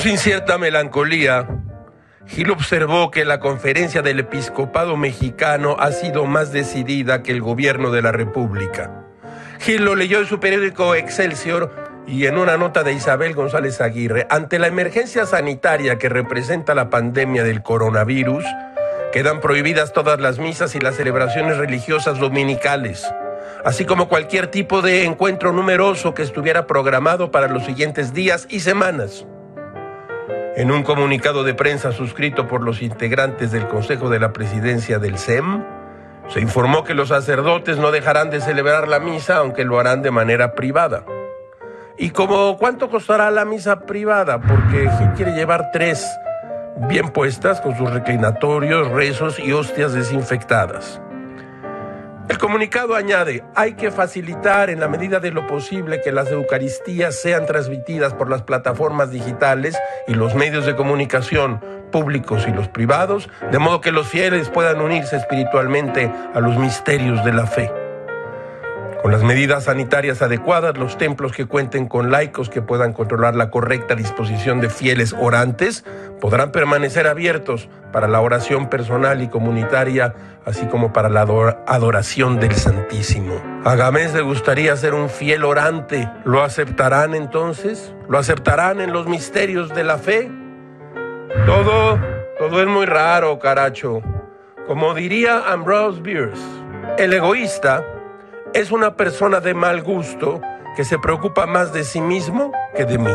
Sin cierta melancolía, Gil observó que la conferencia del episcopado mexicano ha sido más decidida que el gobierno de la República. Gil lo leyó en su periódico Excelsior y en una nota de Isabel González Aguirre, ante la emergencia sanitaria que representa la pandemia del coronavirus, quedan prohibidas todas las misas y las celebraciones religiosas dominicales, así como cualquier tipo de encuentro numeroso que estuviera programado para los siguientes días y semanas. En un comunicado de prensa suscrito por los integrantes del Consejo de la Presidencia del SEM, se informó que los sacerdotes no dejarán de celebrar la misa, aunque lo harán de manera privada. ¿Y como cuánto costará la misa privada? Porque quiere llevar tres bien puestas con sus reclinatorios, rezos y hostias desinfectadas. El comunicado añade, hay que facilitar en la medida de lo posible que las Eucaristías sean transmitidas por las plataformas digitales y los medios de comunicación públicos y los privados, de modo que los fieles puedan unirse espiritualmente a los misterios de la fe. Con las medidas sanitarias adecuadas, los templos que cuenten con laicos que puedan controlar la correcta disposición de fieles orantes podrán permanecer abiertos para la oración personal y comunitaria, así como para la adoración del Santísimo. A le gustaría ser un fiel orante. ¿Lo aceptarán entonces? ¿Lo aceptarán en los misterios de la fe? Todo, todo es muy raro, caracho. Como diría Ambrose Bierce, el egoísta es una persona de mal gusto que se preocupa más de sí mismo que de mí.